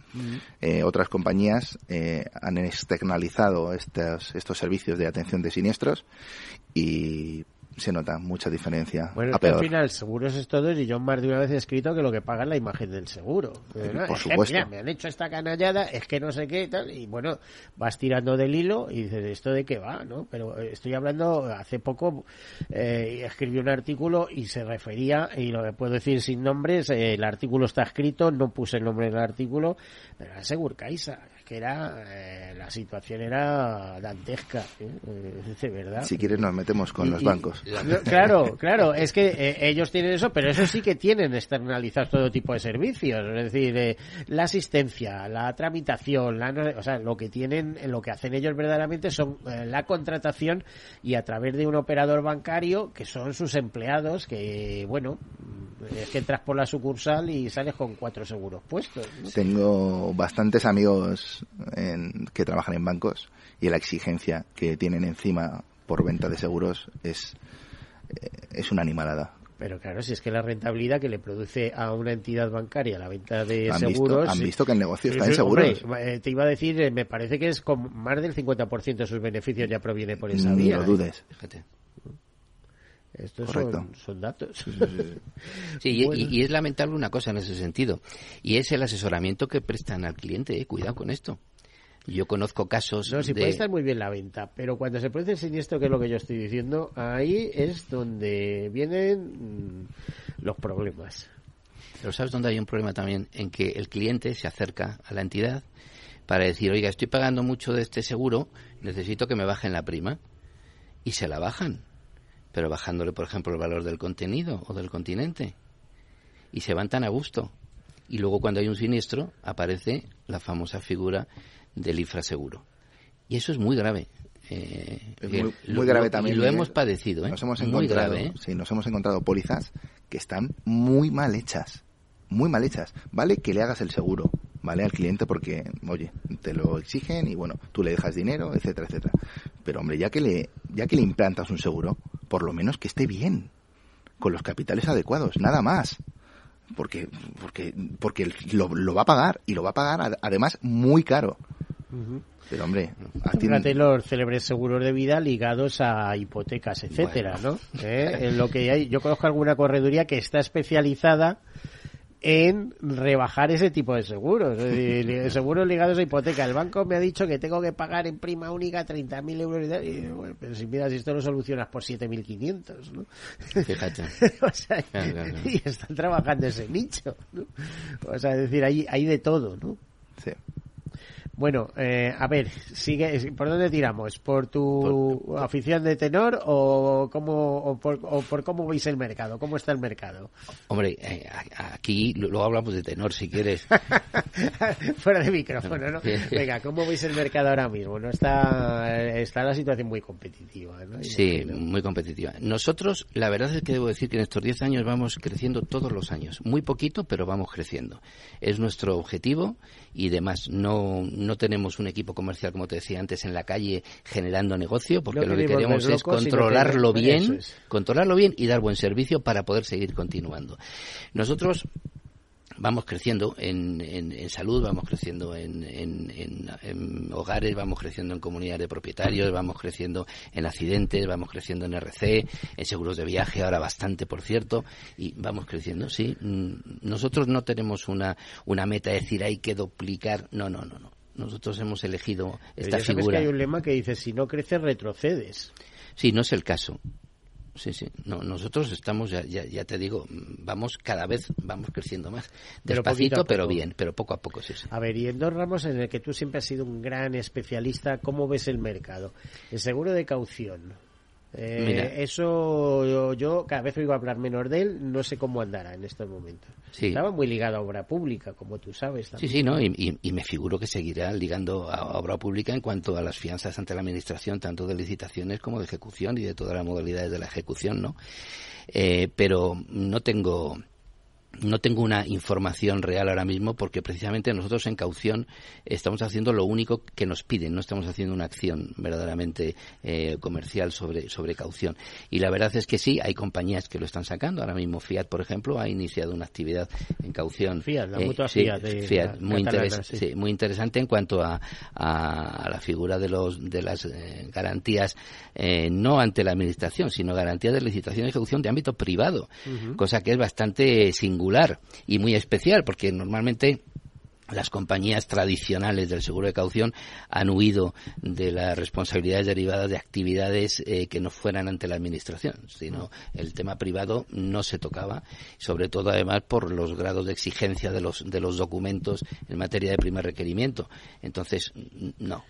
Eh, otras compañías eh, han externalizado estos, estos servicios de atención de siniestros y se nota mucha diferencia. Bueno, al final seguros es todo y yo más de una vez he escrito que lo que paga es la imagen del seguro. Por supuesto. me han hecho esta canallada, es que no sé qué y tal, y bueno, vas tirando del hilo y dices, ¿esto de qué va? no Pero estoy hablando, hace poco eh, escribí un artículo y se refería, y lo que puedo decir sin nombres, eh, el artículo está escrito, no puse el nombre del artículo, pero era Segurcaisa, que era eh, la situación era dantesca, ¿eh? de verdad. Si quieres nos metemos con los bancos. claro, claro, es que eh, ellos tienen eso, pero eso sí que tienen externalizados todo tipo de servicios, es decir, la asistencia, la tramitación, la, o sea, lo que tienen, lo que hacen ellos verdaderamente son la contratación y a través de un operador bancario que son sus empleados, que bueno, es que entras por la sucursal y sales con cuatro seguros puestos. Tengo bastantes amigos que trabajan en bancos y la exigencia que tienen encima por venta de seguros es, eh, es una animalada. Pero claro, si es que la rentabilidad que le produce a una entidad bancaria la venta de seguros... han visto que el negocio está en seguros. Eh, te iba a decir, eh, me parece que es con más del 50% de sus beneficios ya proviene por esa Ni vía. lo dudes. Fíjate. Estos son, son, datos. Sí, y, es lamentable una cosa en ese sentido, y es el asesoramiento que prestan al cliente. Eh, cuidado con esto. Yo conozco casos. No, si puede estar muy bien la venta, pero cuando se produce el siniestro, que es lo que yo estoy diciendo, ahí es donde vienen mm, los problemas. Pero ¿sabes dónde hay un problema también? En que el cliente se acerca a la entidad para decir, oiga, estoy pagando mucho de este seguro, necesito que me bajen la prima. Y se la bajan pero bajándole, por ejemplo, el valor del contenido o del continente. Y se van tan a gusto. Y luego cuando hay un siniestro aparece la famosa figura del infraseguro. Y eso es muy grave. Eh, muy, grave también. Y lo hemos padecido, ¿eh? Nos hemos encontrado, ¿eh? Sí, nos hemos encontrado pólizas que están muy mal hechas. Muy mal hechas. Vale que le hagas el seguro, ¿vale? Al cliente porque, oye, te lo exigen y bueno, tú le dejas dinero, etcétera, etcétera. Pero hombre, ya que le, ya que le implantas un seguro, por lo menos que esté bien, con los capitales adecuados, nada más. Porque, porque, porque lo, va a pagar y lo va a pagar además muy caro. Pero hombre, tiene... los célebres seguros de vida ligados a hipotecas, etcétera, ¿no? ¿Eh? En lo que hay, yo conozco alguna correduría que está especializada en rebajar ese tipo de seguros, seguros ligados a hipoteca. El banco me ha dicho que tengo que pagar en prima única 30.000 euros y, bueno, pero si miras, esto lo solucionas por 7.500, ¿no? Fíjate. o sea, y están trabajando ese nicho, ¿no? O sea, es decir, hay, hay de todo, ¿no? Sí. Bueno, eh, a ver, sigue, ¿por dónde tiramos? ¿Por tu afición de tenor o, cómo, o por, cómo veis el mercado? ¿Cómo está el mercado? Hombre, eh, aquí luego hablamos de tenor si quieres. Fuera de micrófono, ¿no? Venga, ¿cómo veis el mercado ahora mismo? No está, está la situación muy competitiva, ¿no? Sí, muy competitiva. Nosotros, la verdad es que debo decir que en estos 10 años vamos creciendo todos los años. Muy poquito, pero vamos creciendo. Es nuestro objetivo y demás. No, no tenemos un equipo comercial, como te decía antes, en la calle generando negocio, porque lo que queremos es controlarlo bien, controlarlo bien y dar buen servicio para poder seguir continuando. Nosotros vamos creciendo en, en, salud, vamos creciendo en, en, hogares, vamos creciendo en comunidades de propietarios, vamos creciendo en accidentes, vamos creciendo en RC, en seguros de viaje, ahora bastante, por cierto, y vamos creciendo, sí. Mm, nosotros no tenemos una, una meta de decir hay que duplicar, no, no, no, no. Nosotros hemos elegido esta Pero ya figura. que hay un lema que dice si no creces retrocedes. Sí, no es el caso. Sí, sí. No, nosotros estamos, ya, ya, te digo, vamos cada vez, vamos creciendo más. Despacito, pero, bien, pero poco a poco, sí, sí. A ver, y en dos ramos en el que tú siempre has sido un gran especialista, ¿cómo ves el mercado? El seguro de caución, eh, eso yo, cada vez oigo hablar menos de él, no sé cómo andará en estos momentos. Estaba muy ligado a obra pública, como tú sabes. Sí, sí, ¿no? Y, me figuro que seguirá ligando a, obra pública en cuanto a las fianzas ante la Administración, tanto de licitaciones como de ejecución y de todas las modalidades de la ejecución, ¿no? Eh, pero no tengo no tengo una información real ahora mismo porque precisamente nosotros en caución estamos haciendo lo único que nos piden, no estamos haciendo una acción verdaderamente eh, comercial sobre, sobre caución. Y la verdad es que sí, hay compañías que lo están sacando. Ahora mismo Fiat, por ejemplo, ha iniciado una actividad en caución. Fiat, la eh, mutua Fiat, Fiat muy, muy interesante en cuanto a, a, la figura de, los, de las eh, garantías, no ante la Administración, sino garantías de licitación y ejecución de ámbito privado, cosa que es bastante singular y muy especial, porque normalmente las compañías tradicionales del seguro de caución han huido de las responsabilidades derivadas de actividades eh, que no fueran ante la administración, sino el tema privado no se tocaba, sobre todo además por los grados de exigencia de los de los documentos en materia de primer requerimiento. Entonces, no.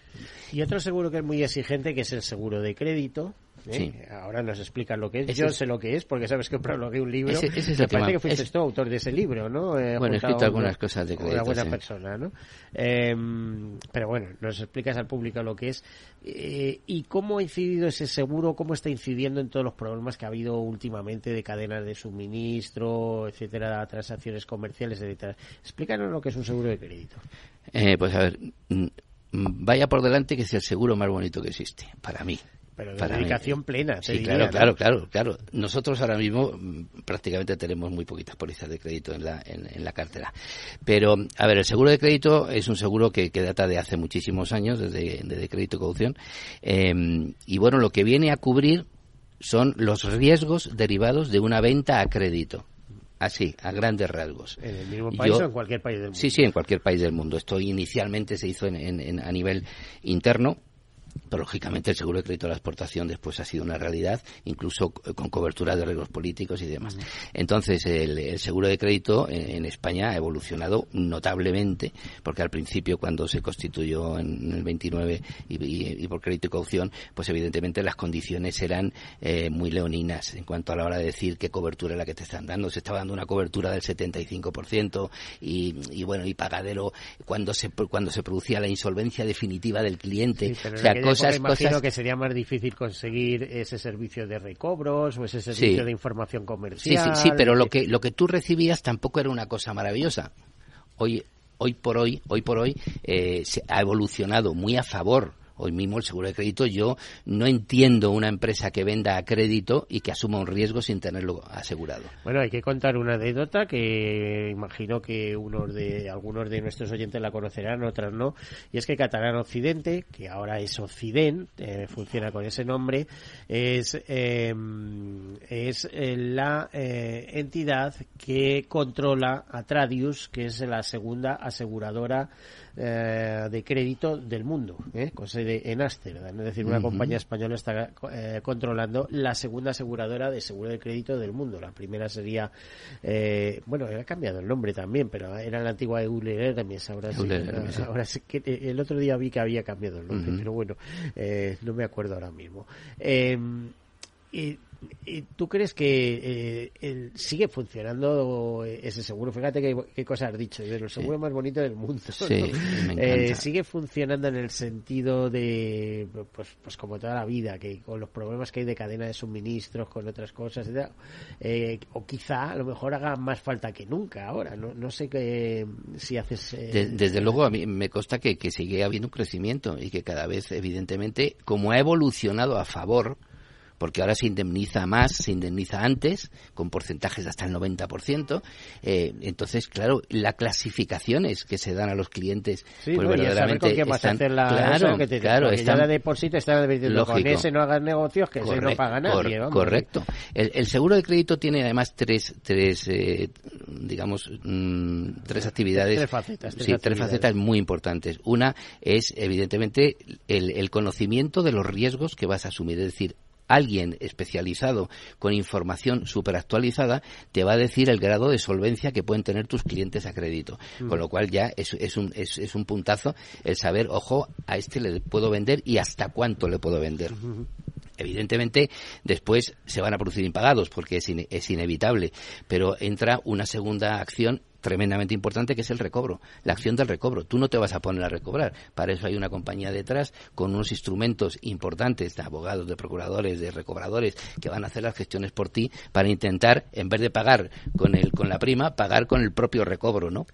Y otro seguro que es muy exigente que es el seguro de crédito, ¿eh? Ahora nos explican lo que es. Yo sé lo que es porque sabes que prologué un libro. Ese, Me parece que fuiste tú autor de ese libro, ¿no? Eh, bueno, he escrito algunas cosas de crédito. Una buena persona, ¿no? Em, pero bueno, nos explicas al público lo que es. Eh, ¿Y cómo ha incidido ese seguro? ¿Cómo está incidiendo en todos los problemas que ha habido últimamente de cadenas de suministro, etcétera, transacciones comerciales, etcétera? Explícanos lo que es un seguro de crédito. pues a ver, mm, vaya por delante que es el seguro más bonito que existe, para mí. Pero de dedicación plena. Sí, claro, claro, claro, claro. Nosotros ahora mismo mm, prácticamente tenemos muy poquitas pólizas de crédito en la, en, la cartera. Pero, a ver, el seguro de crédito es un seguro que, que data de hace muchísimos años, desde, desde crédito y caución. Em, y bueno, lo que viene a cubrir son los riesgos derivados de una venta a crédito. Así, a grandes rasgos. ¿En el mismo país o en cualquier país del mundo? Sí, sí, en cualquier país del mundo. Esto inicialmente se hizo en, a nivel interno pero lógicamente el seguro de crédito a la exportación después ha sido una realidad, incluso con cobertura de riesgos políticos y demás. Entonces, el, seguro de crédito en, España ha evolucionado notablemente, porque al principio, cuando se constituyó en el 29 y, por crédito y caución, pues evidentemente las condiciones eran eh, muy leoninas en cuanto a la hora de decir qué cobertura es la que te están dando. Se estaba dando una cobertura del 75% y, y bueno, y pagadero cuando se, cuando se producía la insolvencia definitiva del cliente. o sea, cosas, imagino que sería más difícil conseguir ese servicio de recobros o ese servicio de información comercial. Sí, sí, sí, pero lo que, lo que tú recibías tampoco era una cosa maravillosa. Hoy, hoy por hoy, hoy por hoy, eh, se ha evolucionado muy a favor hoy mismo el seguro de crédito, yo no entiendo una empresa que venda a crédito y que asuma un riesgo sin tenerlo asegurado. Bueno, hay que contar una anécdota que imagino que unos de algunos de nuestros oyentes la conocerán, otras no, y es que Catalán Occidente, que ahora es Occident, eh, funciona con ese nombre, es, em, es eh, la eh, entidad que controla a Tradius, que es la segunda aseguradora eh, de crédito del mundo, ¿eh? con sede en Ámsterdam. Es decir, una compañía española está eh, controlando la segunda aseguradora de seguro de crédito del mundo. La primera sería, eh, bueno, ha cambiado el nombre también, pero era la antigua Euler Hermes. Ahora sí, ahora, sí que el otro día vi que había cambiado el nombre, pero bueno, no me acuerdo ahora mismo. y ¿Tú crees que eh, sigue funcionando ese seguro? Fíjate qué, cosa has dicho, es el seguro más bonito del mundo. Eh, sigue funcionando en el sentido de, pues, pues como toda la vida, que con los problemas que hay de cadena de suministros, con otras cosas, eh, o quizá a lo mejor haga más falta que nunca ahora. No, no sé qué, si haces. desde luego, a mí me consta que, que sigue habiendo un crecimiento y que cada vez, evidentemente, como ha evolucionado a favor porque ahora se indemniza más, se indemniza antes, con porcentajes hasta el 90%. Eh, entonces, claro, las clasificaciones que se dan a los clientes, pues verdaderamente están, claro, que te, claro, están, ya de por sí te están diciendo con ese no hagas negocios, que ese no paga nadie. correcto. El, seguro de crédito tiene además tres, tres eh, digamos, mm, tres actividades. Tres facetas. sí, tres facetas muy importantes. Una es, evidentemente, el, el conocimiento de los riesgos que vas a asumir. Es decir, alguien especializado con información súper actualizada te va a decir el grado de solvencia que pueden tener tus clientes a crédito. Mm. Con lo cual ya es, es, un, es, es, un puntazo el saber, ojo, a este le puedo vender y hasta cuánto le puedo vender. Evidentemente, después se van a producir impagados porque es, es inevitable, pero entra una segunda acción tremendamente importante que es el recobro, la acción del recobro. Tú no te vas a poner a recobrar. Para eso hay una compañía detrás con unos instrumentos importantes de abogados, de procuradores, de recobradores que van a hacer las gestiones por ti para intentar, en vez de pagar con el con la prima, pagar con el propio recobro, ¿no?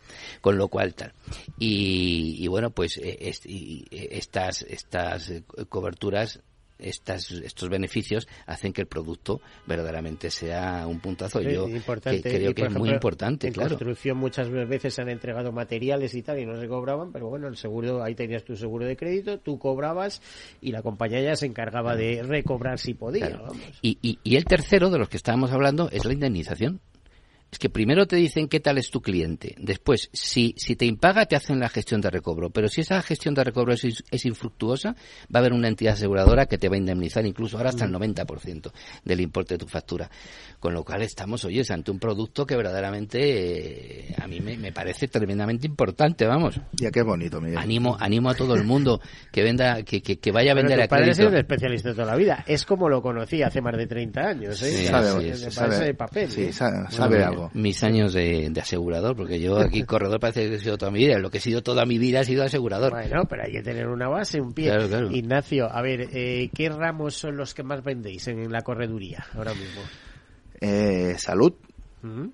Con lo cual tal. Y, bueno, pues eh, eh, estas estas eh, coberturas estas, estos beneficios hacen que el producto verdaderamente sea un puntazo. Yo creo que es muy importante, en claro. construcción muchas veces se han entregado materiales y tal y no se cobraban, pero bueno, el seguro, ahí tenías tu seguro de crédito, tú cobrabas y la compañía ya se encargaba de recobrar si podía. Y, y, y el tercero de los que estábamos hablando es la indemnización es que primero te dicen qué tal es tu cliente. Después, si, si te impaga, te hacen la gestión de recobro. Pero si esa gestión de recobro es, es infructuosa, va a haber una entidad aseguradora que te va a indemnizar incluso ahora hasta el 90% del importe de tu factura. Con lo cual estamos, oyes, ante un producto que verdaderamente eh, a mí me, parece tremendamente importante, vamos. Ya qué bonito, Miguel. Animo, animo a todo el mundo que venda, que, que, vaya a vender a crédito. es un especialista de toda la vida. Es como lo conocí hace más de 30 años, ¿eh? Sí, sabe, sabe, papel. Sí, sabe, algo mis años de, asegurador, porque yo aquí corredor parece que he sido toda mi vida. Lo que he sido toda mi vida ha sido asegurador. Bueno, pero hay que tener una base, un pie. Ignacio, a ver, eh, ¿qué ramos son los que más vendéis en la correduría ahora mismo? Eh, salud,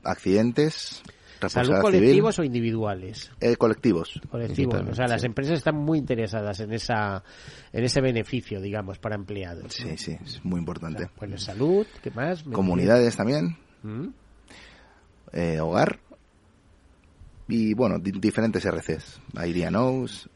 accidentes, ¿Salud colectivos o individuales? Eh, colectivos. Colectivos. O sea, las empresas están muy interesadas en esa en ese beneficio, digamos, para empleados. Sí, sí, es muy importante. bueno, salud, ¿qué más? Comunidades también eh, hogar y bueno, diferentes RCs. Knows,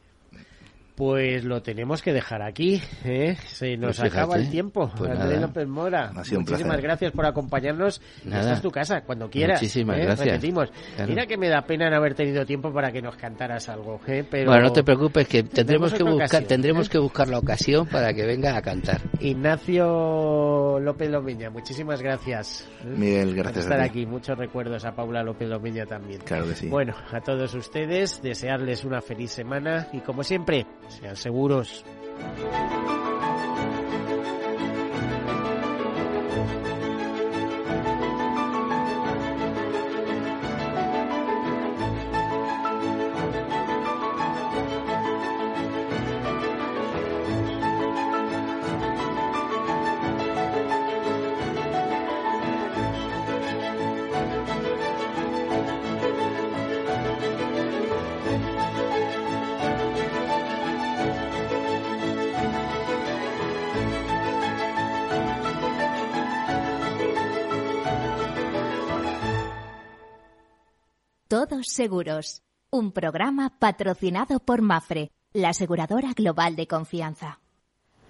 pues lo tenemos que dejar aquí. ¿eh? Se nos pues acaba el tiempo. Pues López Mora. Muchísimas gracias por acompañarnos. Esta es tu casa, cuando quieras. Muchísimas ¿eh? gracias. Repetimos. Mira que me da pena no haber tenido tiempo para que nos cantaras algo. ¿eh? Pero bueno, no te preocupes, que tendremos que buscar, tendremos ¿eh? que buscar la ocasión para que venga a cantar. Ignacio López Lomiña, muchísimas gracias. ¿eh? Miguel, gracias. Por estar aquí. Muchos recuerdos a Paula López Lomiña también. Claro que sí. Bueno, a todos ustedes, desearles una feliz semana y como siempre, sean seguros. Seguros, un programa patrocinado por Mafre, la aseguradora global de confianza.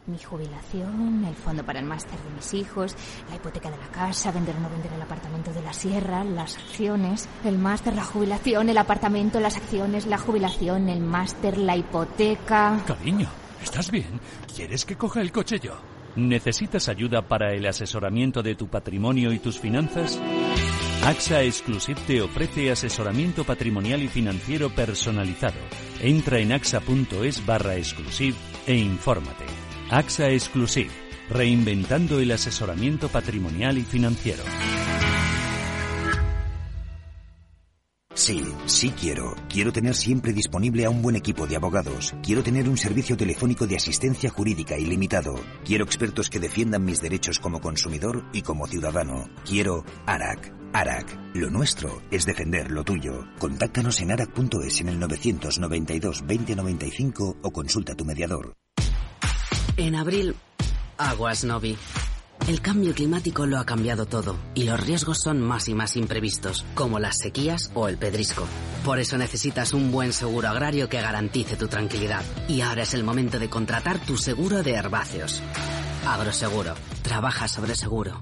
Mi jubilación, el fondo para el máster de mis hijos, la hipoteca de la casa, vender o no vender el apartamento de la sierra, las acciones, el máster, la jubilación, el apartamento, las acciones, la jubilación, el máster, la hipoteca. Cariño, ¿estás bien? ¿Quieres que coja el coche yo? ¿Necesitas ayuda para el asesoramiento de tu patrimonio y tus finanzas? AXA Exclusive te ofrece asesoramiento patrimonial y financiero personalizado. Entra en axa.es barra exclusive e infórmate. AXA Exclusive, reinventando el asesoramiento patrimonial y financiero. Sí, sí quiero. Quiero tener siempre disponible a un buen equipo de abogados. Quiero tener un servicio telefónico de asistencia jurídica ilimitado. Quiero expertos que defiendan mis derechos como consumidor y como ciudadano. Quiero ARAC. ARAC. Lo nuestro es defender lo tuyo. Contáctanos en arac.es en el 992 2095 o consulta tu mediador. En abril, aguas Novi. El cambio climático lo ha cambiado todo y los riesgos son más y más imprevistos, como las sequías o el pedrisco. Por eso necesitas un buen seguro agrario que garantice tu tranquilidad. Y ahora es el momento de contratar tu seguro de herbáceos. Agroseguro. Trabaja sobre seguro.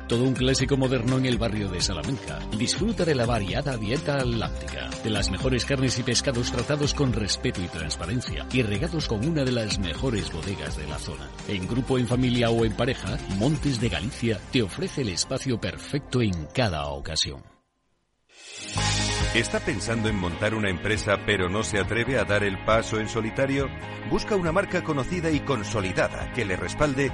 Todo un clásico moderno en el barrio de Salamanca. Disfruta de la variada dieta atlántica, de las mejores carnes y pescados tratados con respeto y transparencia y regados con una de las mejores bodegas de la zona. En grupo, en familia o en pareja, Montes de Galicia te ofrece el espacio perfecto en cada ocasión. ¿Está pensando en montar una empresa pero no se atreve a dar el paso en solitario? Busca una marca conocida y consolidada que le respalde.